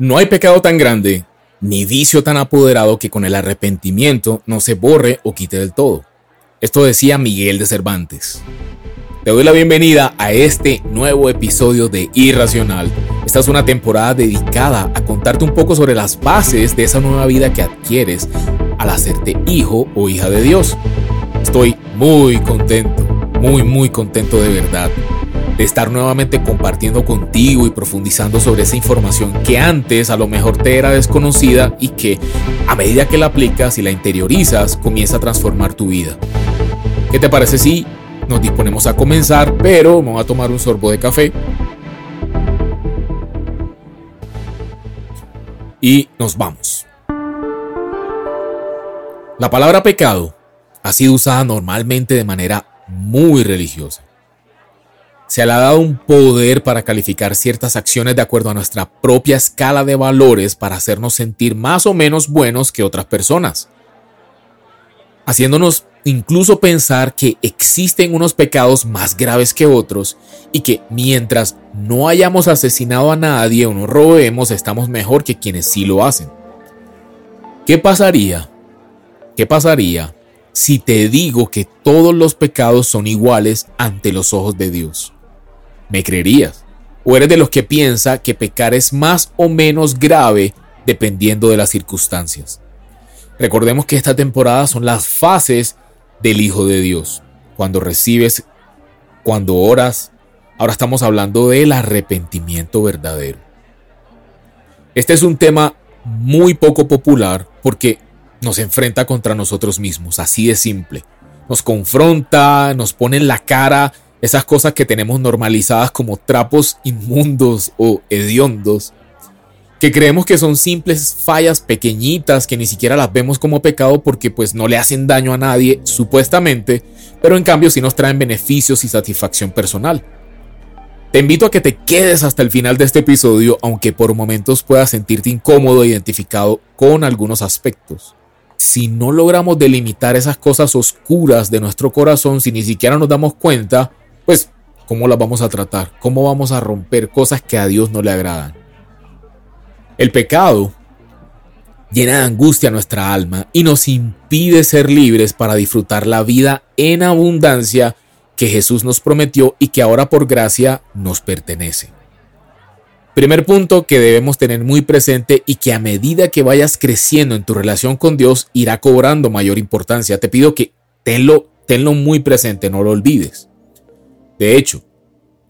No hay pecado tan grande, ni vicio tan apoderado que con el arrepentimiento no se borre o quite del todo. Esto decía Miguel de Cervantes. Te doy la bienvenida a este nuevo episodio de Irracional. Esta es una temporada dedicada a contarte un poco sobre las bases de esa nueva vida que adquieres al hacerte hijo o hija de Dios. Estoy muy contento, muy muy contento de verdad de estar nuevamente compartiendo contigo y profundizando sobre esa información que antes a lo mejor te era desconocida y que a medida que la aplicas y la interiorizas comienza a transformar tu vida. ¿Qué te parece si nos disponemos a comenzar? Pero vamos a tomar un sorbo de café. Y nos vamos. La palabra pecado ha sido usada normalmente de manera muy religiosa se le ha dado un poder para calificar ciertas acciones de acuerdo a nuestra propia escala de valores para hacernos sentir más o menos buenos que otras personas, haciéndonos incluso pensar que existen unos pecados más graves que otros y que mientras no hayamos asesinado a nadie o no robemos estamos mejor que quienes sí lo hacen. ¿Qué pasaría? ¿Qué pasaría si te digo que todos los pecados son iguales ante los ojos de Dios? ¿Me creerías? ¿O eres de los que piensa que pecar es más o menos grave dependiendo de las circunstancias? Recordemos que esta temporada son las fases del Hijo de Dios. Cuando recibes, cuando oras, ahora estamos hablando del arrepentimiento verdadero. Este es un tema muy poco popular porque nos enfrenta contra nosotros mismos, así de simple. Nos confronta, nos pone en la cara esas cosas que tenemos normalizadas como trapos inmundos o hediondos, que creemos que son simples fallas pequeñitas que ni siquiera las vemos como pecado porque pues no le hacen daño a nadie supuestamente, pero en cambio sí nos traen beneficios y satisfacción personal. Te invito a que te quedes hasta el final de este episodio, aunque por momentos puedas sentirte incómodo e identificado con algunos aspectos si no logramos delimitar esas cosas oscuras de nuestro corazón, si ni siquiera nos damos cuenta, pues, ¿cómo las vamos a tratar? ¿Cómo vamos a romper cosas que a Dios no le agradan? El pecado llena de angustia nuestra alma y nos impide ser libres para disfrutar la vida en abundancia que Jesús nos prometió y que ahora por gracia nos pertenece. Primer punto que debemos tener muy presente y que a medida que vayas creciendo en tu relación con Dios irá cobrando mayor importancia. Te pido que tenlo, tenlo muy presente, no lo olvides. De hecho,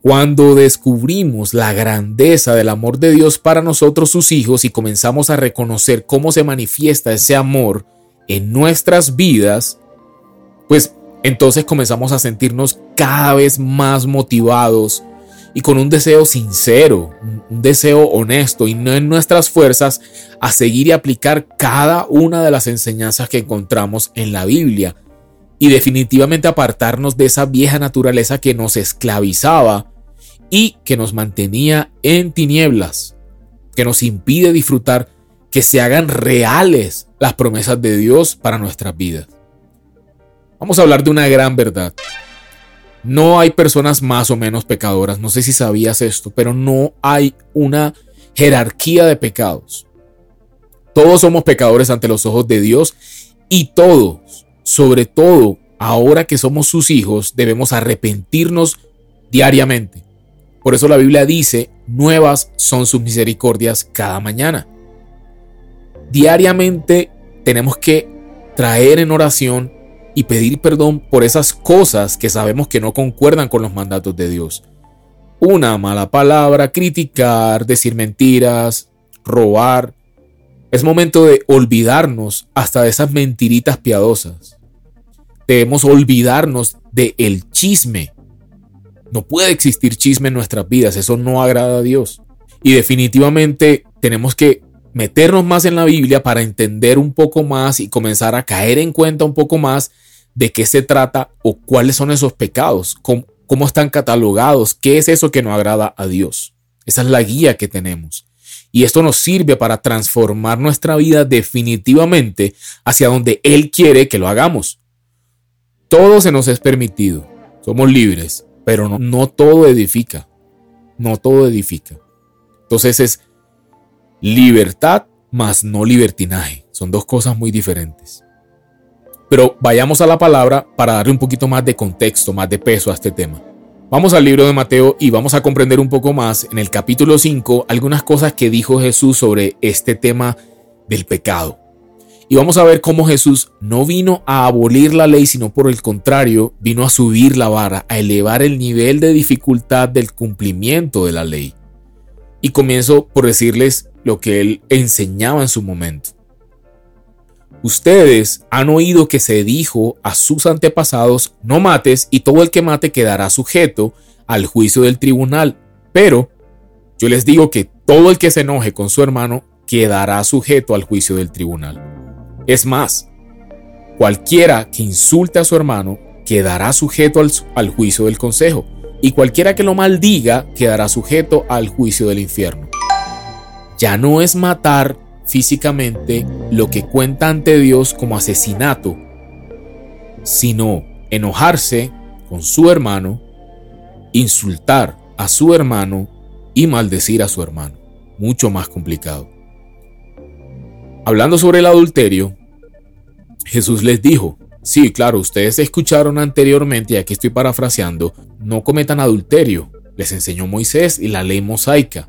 cuando descubrimos la grandeza del amor de Dios para nosotros sus hijos y comenzamos a reconocer cómo se manifiesta ese amor en nuestras vidas, pues entonces comenzamos a sentirnos cada vez más motivados y con un deseo sincero, un deseo honesto y no en nuestras fuerzas a seguir y aplicar cada una de las enseñanzas que encontramos en la Biblia y definitivamente apartarnos de esa vieja naturaleza que nos esclavizaba y que nos mantenía en tinieblas, que nos impide disfrutar que se hagan reales las promesas de Dios para nuestras vidas. Vamos a hablar de una gran verdad. No hay personas más o menos pecadoras, no sé si sabías esto, pero no hay una jerarquía de pecados. Todos somos pecadores ante los ojos de Dios y todos sobre todo, ahora que somos sus hijos, debemos arrepentirnos diariamente. Por eso la Biblia dice, nuevas son sus misericordias cada mañana. Diariamente tenemos que traer en oración y pedir perdón por esas cosas que sabemos que no concuerdan con los mandatos de Dios. Una mala palabra, criticar, decir mentiras, robar. Es momento de olvidarnos hasta de esas mentiritas piadosas. Debemos olvidarnos del el chisme. No puede existir chisme en nuestras vidas, eso no agrada a Dios. Y definitivamente tenemos que meternos más en la Biblia para entender un poco más y comenzar a caer en cuenta un poco más de qué se trata o cuáles son esos pecados, cómo, cómo están catalogados, qué es eso que no agrada a Dios. Esa es la guía que tenemos. Y esto nos sirve para transformar nuestra vida definitivamente hacia donde Él quiere que lo hagamos. Todo se nos es permitido. Somos libres, pero no, todo edifica. No todo edifica. Entonces es Libertad más no libertinaje. Son dos cosas muy diferentes. Pero vayamos a la palabra para darle un poquito más de contexto, más de peso a este tema. Vamos al libro de Mateo y vamos a comprender un poco más en el capítulo 5 algunas cosas que dijo Jesús sobre este tema del pecado. Y vamos a ver cómo Jesús no vino a abolir la ley, sino por el contrario, vino a subir la vara, a elevar el nivel de dificultad del cumplimiento de la ley. Y comienzo por decirles lo que él enseñaba en su momento. Ustedes han oído que se dijo a sus antepasados, no mates y todo el que mate quedará sujeto al juicio del tribunal. Pero yo les digo que todo el que se enoje con su hermano quedará sujeto al juicio del tribunal. Es más, cualquiera que insulte a su hermano quedará sujeto al, juicio del consejo, y cualquiera que lo maldiga quedará sujeto al juicio del infierno. Ya no es matar físicamente lo que cuenta ante Dios como asesinato, sino enojarse con su hermano, insultar a su hermano y maldecir a su hermano. Mucho más complicado. Hablando sobre el adulterio, Jesús les dijo, sí, claro, ustedes escucharon anteriormente, y aquí estoy parafraseando, no cometan adulterio, les enseñó Moisés y la ley mosaica.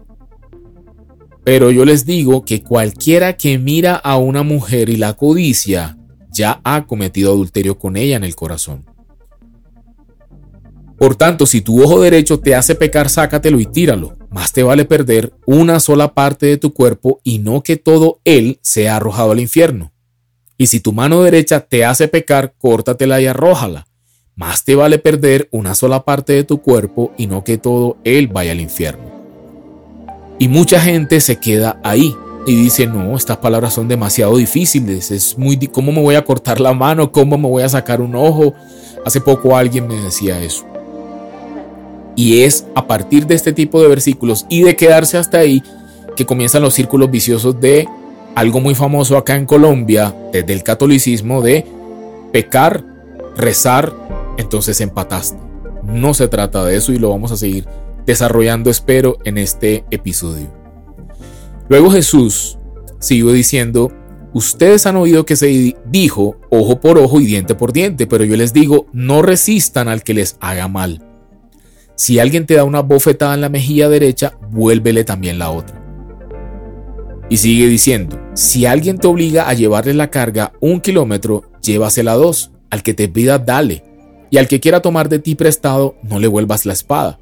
Pero yo les digo que cualquiera que mira a una mujer y la codicia, ya ha cometido adulterio con ella en el corazón. Por tanto, si tu ojo derecho te hace pecar, sácatelo y tíralo. Más te vale perder una sola parte de tu cuerpo y no que todo él sea arrojado al infierno. Y si tu mano derecha te hace pecar, córtatela y arrójala. Más te vale perder una sola parte de tu cuerpo y no que todo él vaya al infierno. Y mucha gente se queda ahí y dice, no, estas palabras son demasiado difíciles, es muy, ¿cómo me voy a cortar la mano? ¿Cómo me voy a sacar un ojo? Hace poco alguien me decía eso. Y es a partir de este tipo de versículos y de quedarse hasta ahí que comienzan los círculos viciosos de algo muy famoso acá en Colombia, desde el catolicismo, de pecar, rezar, entonces empataste. No se trata de eso y lo vamos a seguir desarrollando, espero, en este episodio. Luego Jesús siguió diciendo, ustedes han oído que se dijo ojo por ojo y diente por diente, pero yo les digo, no resistan al que les haga mal. Si alguien te da una bofetada en la mejilla derecha, vuélvele también la otra. Y sigue diciendo, si alguien te obliga a llevarle la carga un kilómetro, llévasela dos. Al que te pida, dale. Y al que quiera tomar de ti prestado, no le vuelvas la espada.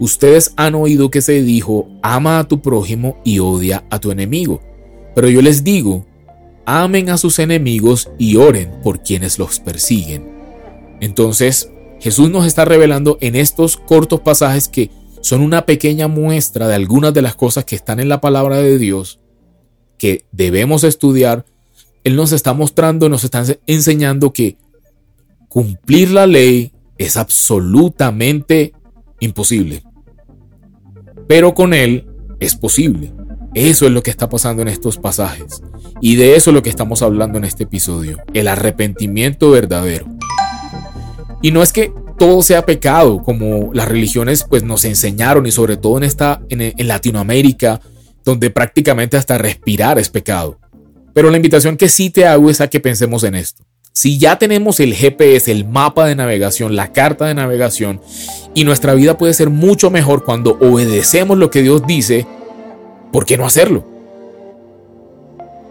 Ustedes han oído que se dijo, ama a tu prójimo y odia a tu enemigo. Pero yo les digo, amen a sus enemigos y oren por quienes los persiguen. Entonces, Jesús nos está revelando en estos cortos pasajes que son una pequeña muestra de algunas de las cosas que están en la palabra de Dios que debemos estudiar. Él nos está mostrando, nos está enseñando que cumplir la ley es absolutamente imposible pero con Él es posible. Eso es lo que está pasando en estos pasajes. Y de eso es lo que estamos hablando en este episodio, el arrepentimiento verdadero. Y no es que todo sea pecado, como las religiones pues nos enseñaron y sobre todo en esta en, en Latinoamérica, donde prácticamente hasta respirar es pecado. Pero la invitación que sí te hago es a que pensemos en esto. Si ya tenemos el GPS, el mapa de navegación, la carta de navegación, y nuestra vida puede ser mucho mejor cuando obedecemos lo que Dios dice, ¿por qué no hacerlo?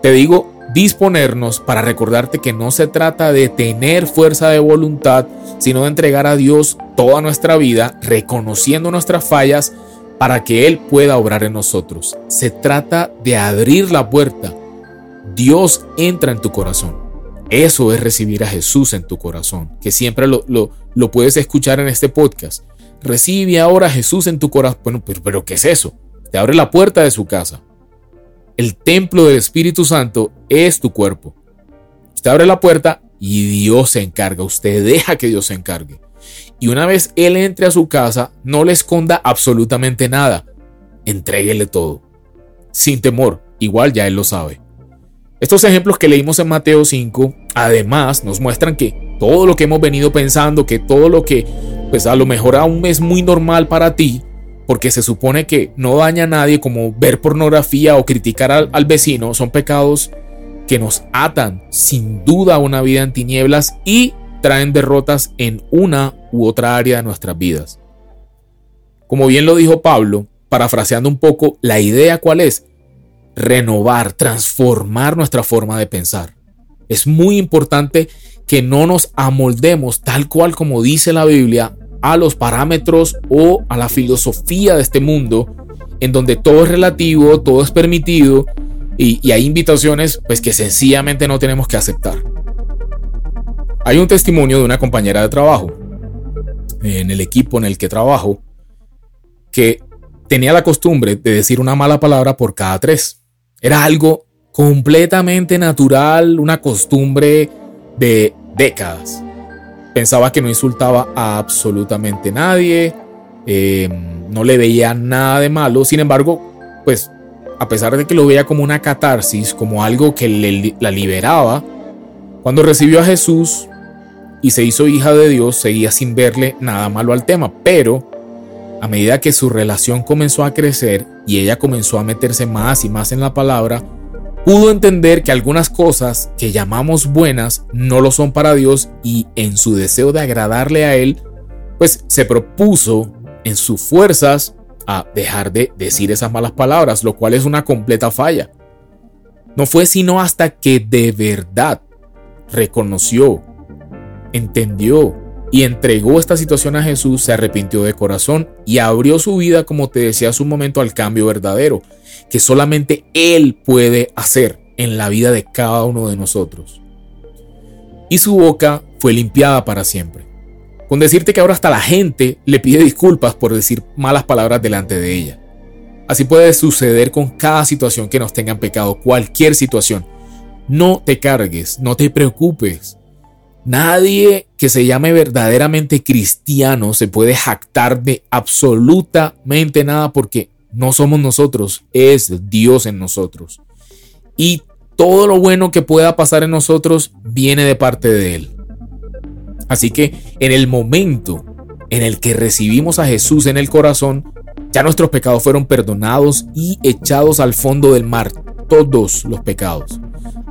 Te digo, disponernos para recordarte que no se trata de tener fuerza de voluntad, sino de entregar a Dios toda nuestra vida, reconociendo nuestras fallas para que Él pueda obrar en nosotros. Se trata de abrir la puerta. Dios entra en tu corazón. Eso es recibir a Jesús en tu corazón, que siempre lo, lo, puedes escuchar en este podcast. Recibe ahora a Jesús en tu corazón. Bueno, pero, pero ¿qué es eso? Te abre la puerta de su casa. El templo del Espíritu Santo es tu cuerpo. Usted abre la puerta y Dios se encarga. Usted deja que Dios se encargue. Y una vez Él entre a su casa, no le esconda absolutamente nada. Entréguele todo. Sin temor. Igual ya Él lo sabe. Estos ejemplos que leímos en Mateo 5, además, nos muestran que todo lo que hemos venido pensando, que todo lo que, pues a lo mejor aún es muy normal para ti, porque se supone que no daña a nadie como ver pornografía o criticar al, al vecino, son pecados que nos atan sin duda a una vida en tinieblas y traen derrotas en una u otra área de nuestras vidas. Como bien lo dijo Pablo, parafraseando un poco, la idea cuál es? Renovar, transformar nuestra forma de pensar. Es muy importante que no nos amoldemos tal cual como dice la Biblia a los parámetros o a la filosofía de este mundo, en donde todo es relativo, todo es permitido y, hay invitaciones pues que sencillamente no tenemos que aceptar. Hay un testimonio de una compañera de trabajo en el equipo en el que trabajo que tenía la costumbre de decir una mala palabra por cada tres. Era algo completamente natural, una costumbre de décadas pensaba que no insultaba a absolutamente nadie, em, no le veía nada de malo, sin embargo, pues a pesar de que lo veía como una catarsis, como algo que le, la liberaba, cuando recibió a Jesús y se hizo hija de Dios, seguía sin verle nada malo al tema, pero a medida que su relación comenzó a crecer y ella comenzó a meterse más y más en la palabra, pudo entender que algunas cosas que llamamos buenas no lo son para Dios y en su deseo de agradarle a Él, pues se propuso en sus fuerzas a dejar de decir esas malas palabras, lo cual es una completa falla. No fue sino hasta que de verdad reconoció, entendió y entregó esta situación a Jesús, se arrepintió de corazón y abrió su vida, como te decía hace un momento, al cambio verdadero, que solamente Él puede hacer en la vida de cada uno de nosotros. Y su boca fue limpiada para siempre. Con decirte que ahora hasta la gente le pide disculpas por decir malas palabras delante de ella. Así puede suceder con cada situación que nos tenga en pecado, cualquier situación. No te cargues, no te preocupes. Nadie que se llame verdaderamente cristiano se puede jactar de absolutamente nada porque no somos nosotros, es Dios en nosotros. Y todo lo bueno que pueda pasar en nosotros viene de parte de Él. Así que en el momento en el que recibimos a Jesús en el corazón, ya nuestros pecados fueron perdonados y echados al fondo del mar, todos los pecados.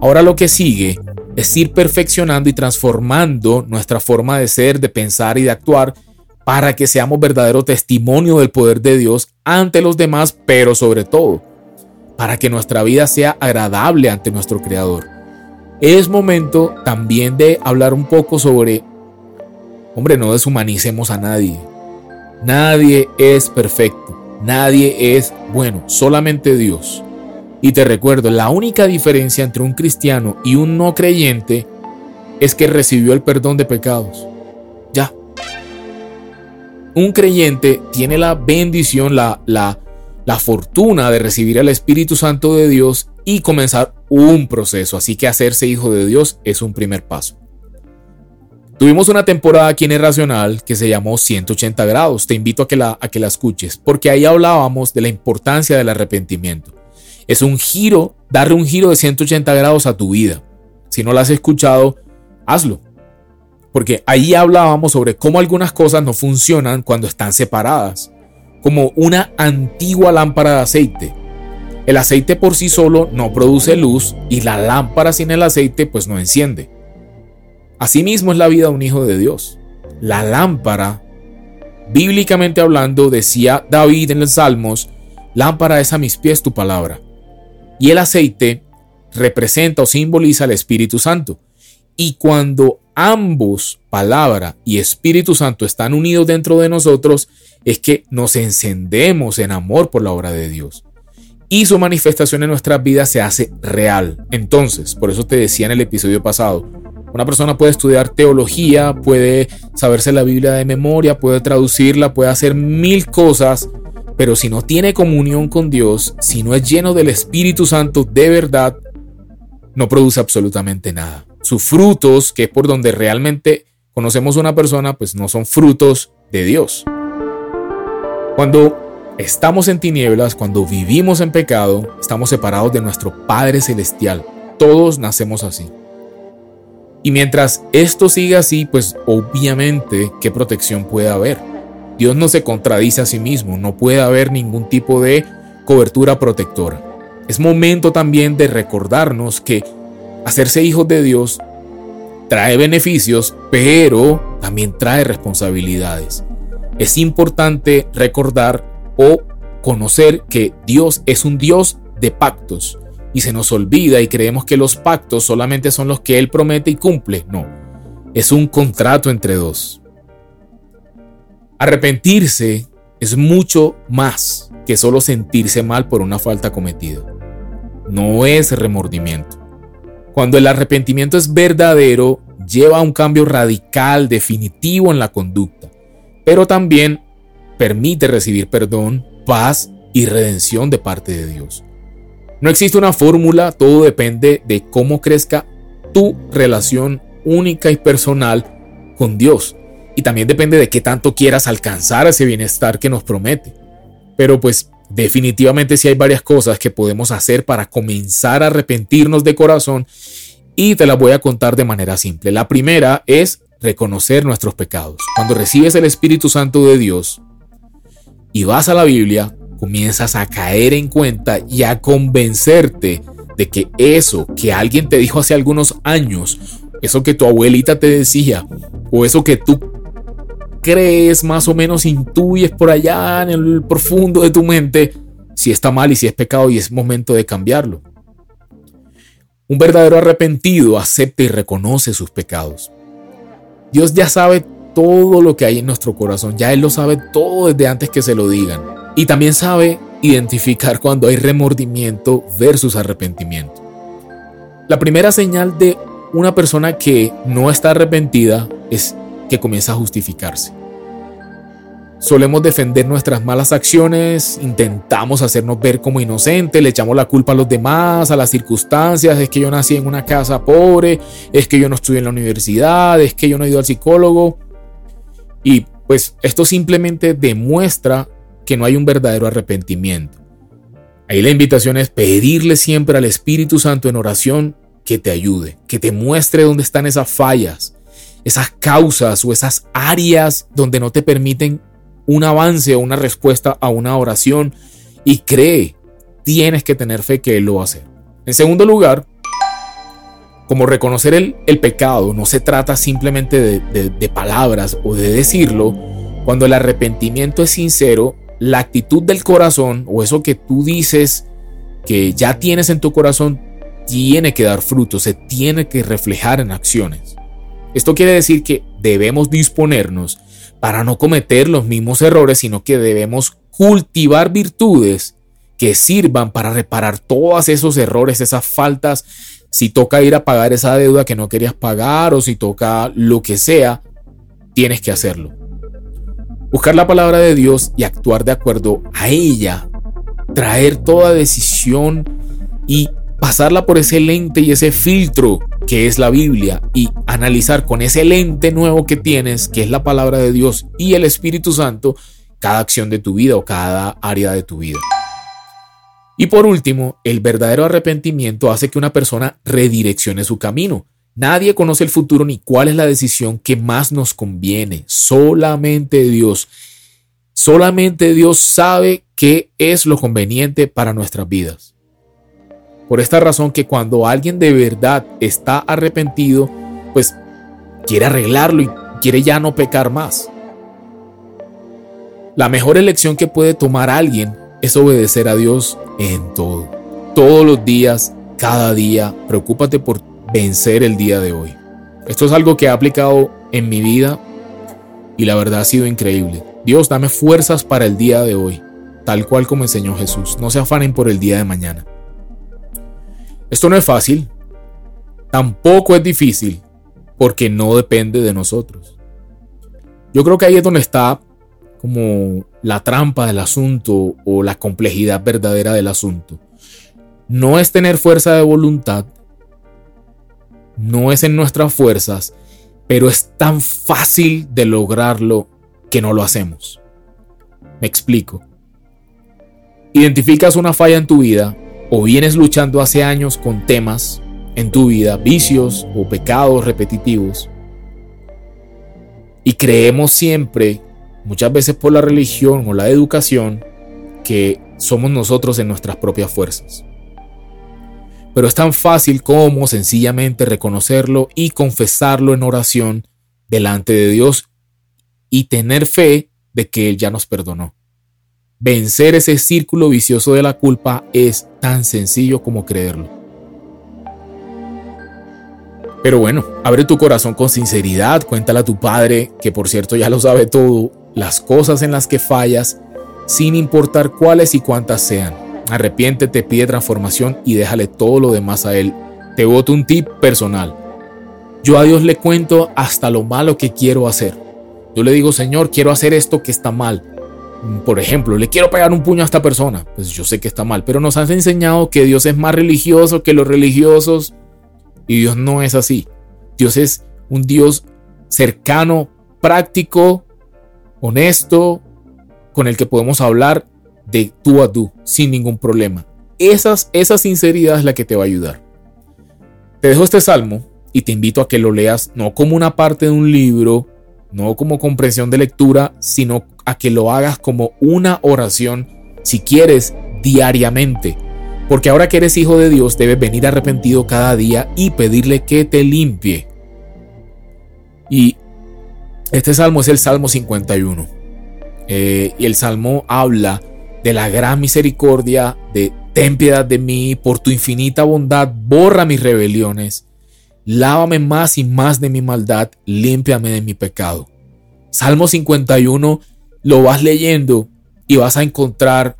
Ahora lo que sigue es ir perfeccionando y transformando nuestra forma de ser, de pensar y de actuar para que seamos verdadero testimonio del poder de Dios ante los demás, pero sobre todo, para que nuestra vida sea agradable ante nuestro Creador. Es momento también de hablar un poco sobre, hombre, no deshumanicemos a nadie. Nadie es perfecto, nadie es bueno, solamente Dios. Y te recuerdo, la única diferencia entre un cristiano y un no creyente es que recibió el perdón de pecados. Ya, un creyente tiene la bendición, la, la, la fortuna de recibir al Espíritu Santo de Dios y comenzar un proceso. Así que hacerse hijo de Dios es un primer paso. Tuvimos una temporada aquí en Irracional que se llamó 180 grados. Te invito a que, la, a que la escuches, porque ahí hablábamos de la importancia del arrepentimiento. Es un giro, darle un giro de 180 grados a tu vida. Si no lo has escuchado, hazlo porque ahí hablábamos sobre cómo algunas cosas no funcionan cuando están separadas, como una antigua lámpara de aceite. El aceite por sí solo no produce luz y la lámpara sin el aceite pues no enciende. Asimismo es la vida de un hijo de Dios. La lámpara, bíblicamente hablando, decía David en los Salmos, lámpara es a mis pies tu palabra. Y el aceite representa o simboliza el Espíritu Santo. Y cuando ambos, palabra y Espíritu Santo, están unidos dentro de nosotros, es que nos encendemos en amor por la obra de Dios. Y su manifestación en nuestras vidas se hace real. Entonces, por eso te decía en el episodio pasado, una persona puede estudiar teología, puede saberse la Biblia de memoria, puede traducirla, puede hacer mil cosas, pero si no tiene comunión con Dios, si no es lleno del Espíritu Santo de verdad, no produce absolutamente nada sus frutos, que es por donde realmente conocemos a una persona, pues no son frutos de Dios. Cuando estamos en tinieblas, cuando vivimos en pecado, estamos separados de nuestro Padre Celestial. Todos nacemos así. Y mientras esto siga así, pues obviamente, ¿qué protección puede haber? Dios no se contradice a sí mismo, no puede haber ningún tipo de cobertura protectora. Es momento también de recordarnos que hacerse hijos de Dios trae beneficios, pero también trae responsabilidades. Es importante recordar o conocer que Dios es un Dios de pactos y se nos olvida y creemos que los pactos solamente son los que Él promete y cumple. No, es un contrato entre dos. Arrepentirse es mucho más que solo sentirse mal por una falta cometida. No es remordimiento. Cuando el arrepentimiento es verdadero, lleva a un cambio radical, definitivo en la conducta, pero también permite recibir perdón, paz y redención de parte de Dios. No existe una fórmula, todo depende de cómo crezca tu relación única y personal con Dios. Y también depende de qué tanto quieras alcanzar ese bienestar que nos promete. Pero pues definitivamente sí hay varias cosas que podemos hacer para comenzar a arrepentirnos de corazón y te las voy a contar de manera simple. La primera es reconocer nuestros pecados. Cuando recibes el Espíritu Santo de Dios y vas a la Biblia, comienzas a caer en cuenta y a convencerte de que eso que alguien te dijo hace algunos años, eso que tu abuelita te decía, o eso que tú crees más o menos, intuyes por allá en el profundo de tu mente, si está mal y si es pecado y es momento de cambiarlo. Un verdadero arrepentido acepta y reconoce sus pecados. Dios ya sabe todo lo que hay en nuestro corazón, ya Él lo sabe todo desde antes que se lo digan. Y también sabe identificar cuando hay remordimiento versus arrepentimiento. La primera señal de una persona que no está arrepentida es que comienza a justificarse. Solemos defender nuestras malas acciones, intentamos hacernos ver como inocentes, le echamos la culpa a los demás, a las circunstancias, es que yo nací en una casa pobre, es que yo no estudié en la universidad, es que yo no he ido al psicólogo. Y pues esto simplemente demuestra que no hay un verdadero arrepentimiento. Ahí la invitación es pedirle siempre al Espíritu Santo en oración que te ayude, que te muestre dónde están esas fallas, esas causas o esas áreas donde no te permiten un avance o una respuesta a una oración y cree, tienes que tener fe que Él lo va a hacer. En segundo lugar, como reconocer el, el pecado no se trata simplemente de, de palabras o de decirlo, cuando el arrepentimiento es sincero, la actitud del corazón o eso que tú dices que ya tienes en tu corazón tiene que dar fruto, se tiene que reflejar en acciones. Esto quiere decir que debemos disponernos para no cometer los mismos errores, sino que debemos cultivar virtudes que sirvan para reparar todos esos errores, esas faltas. Si toca ir a pagar esa deuda que no querías pagar o si toca lo que sea, tienes que hacerlo. Buscar la palabra de Dios y actuar de acuerdo a ella. Traer toda decisión y pasarla por ese lente y ese filtro que es la Biblia y analizar con ese lente nuevo que tienes, que es la palabra de Dios y el Espíritu Santo, cada acción de tu vida o cada área de tu vida. Y por último, el verdadero arrepentimiento hace que una persona redireccione su camino Nadie conoce el futuro ni cuál es la decisión que más nos conviene. Solamente Dios. Solamente Dios sabe qué es lo conveniente para nuestras vidas. Por esta razón que cuando alguien de verdad está arrepentido, pues quiere arreglarlo y quiere ya no pecar más. La mejor elección que puede tomar alguien es obedecer a Dios en todo. Todos los días, cada día, preocúpate por vencer el día de hoy. Esto es algo que he aplicado en mi vida y la verdad ha sido increíble. Dios, dame fuerzas para el día de hoy, tal cual como enseñó Jesús. No se afanen por el día de mañana. Esto no es fácil, tampoco es difícil, porque no depende de nosotros. Yo creo que ahí es donde está como la trampa del asunto o la complejidad verdadera del asunto. No es tener fuerza de voluntad, no es en nuestras fuerzas, pero es tan fácil de lograrlo que no lo hacemos. Me explico. Identificas una falla en tu vida o vienes luchando hace años con temas en tu vida, vicios o pecados repetitivos. Y creemos siempre muchas veces por la religión o la educación, que somos nosotros en nuestras propias fuerzas. Pero es tan fácil como sencillamente reconocerlo y confesarlo en oración delante de Dios y tener fe de que Él ya nos perdonó. Vencer ese círculo vicioso de la culpa es tan sencillo como creerlo. Pero bueno, abre tu corazón con sinceridad, cuéntale a tu padre, que por cierto ya lo sabe todo, las cosas en las que fallas, sin importar cuáles y cuántas sean. Arrepiéntete, pide transformación y déjale todo lo demás a él. Te voto un tip personal. Yo a Dios le cuento hasta lo malo que quiero hacer. Yo le digo, Señor, quiero hacer esto que está mal. Por ejemplo, le quiero pegar un puño a esta persona. Pues yo sé que está mal, pero nos has enseñado que Dios es más religioso que los religiosos y Dios no es así. Dios es un Dios cercano, práctico, honesto, con el que podemos hablar de tú a tú, sin ningún problema. Esas, esa sinceridad es la que te va a ayudar. Te dejo este salmo y te invito a que lo leas no como una parte de un libro, no como comprensión de lectura, sino a que lo hagas como una oración, si quieres, diariamente porque ahora que eres hijo de Dios debes venir arrepentido cada día y pedirle que te limpie. Y este salmo es el Salmo 51. Eh, y el salmo habla de la gran misericordia, de ten piedad de mí, por tu infinita bondad, borra mis rebeliones, lávame más y más de mi maldad, límpiame de mi pecado. Salmo 51 lo vas leyendo y vas a encontrar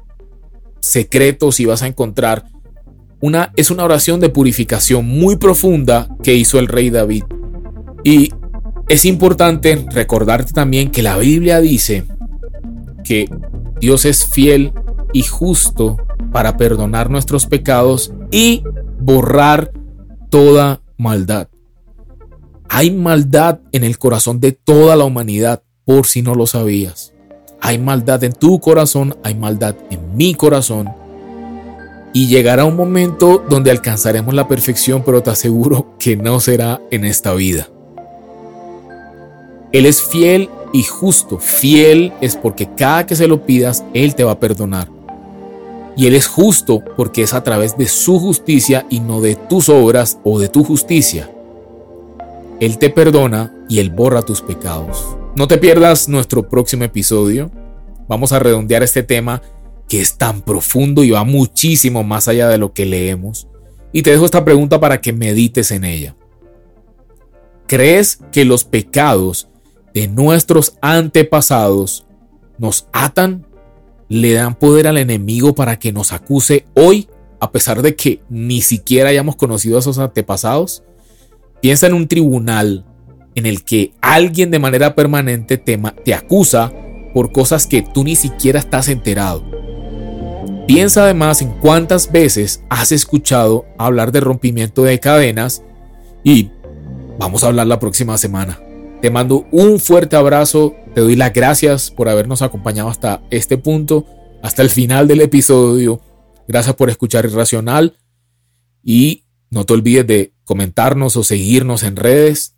secretos y vas a encontrar una es una oración de purificación muy profunda que hizo el rey David. Y es importante recordarte también que la Biblia dice que Dios es fiel y justo para perdonar nuestros pecados y borrar toda maldad. Hay maldad en el corazón de toda la humanidad, por si no lo sabías. Hay maldad en tu corazón, hay maldad en mi corazón. Y llegará un momento donde alcanzaremos la perfección, pero te aseguro que no será en esta vida. Él es fiel y justo. Fiel es porque cada que se lo pidas, Él te va a perdonar. Y Él es justo porque es a través de su justicia y no de tus obras o de tu justicia. Él te perdona y Él borra tus pecados. No te pierdas nuestro próximo episodio. Vamos a redondear este tema que es tan profundo y va muchísimo más allá de lo que leemos. Y te dejo esta pregunta para que medites en ella. ¿Crees que los pecados de nuestros antepasados nos atan? ¿Le dan poder al enemigo para que nos acuse hoy a pesar de que ni siquiera hayamos conocido a esos antepasados? Piensa en un tribunal en el que alguien de manera permanente te, te acusa por cosas que tú ni siquiera estás enterado. Piensa además en cuántas veces has escuchado hablar de rompimiento de cadenas y vamos a hablar la próxima semana. Te mando un fuerte abrazo, te doy las gracias por habernos acompañado hasta este punto, hasta el final del episodio. Gracias por escuchar Irracional y no te olvides de comentarnos o seguirnos en redes.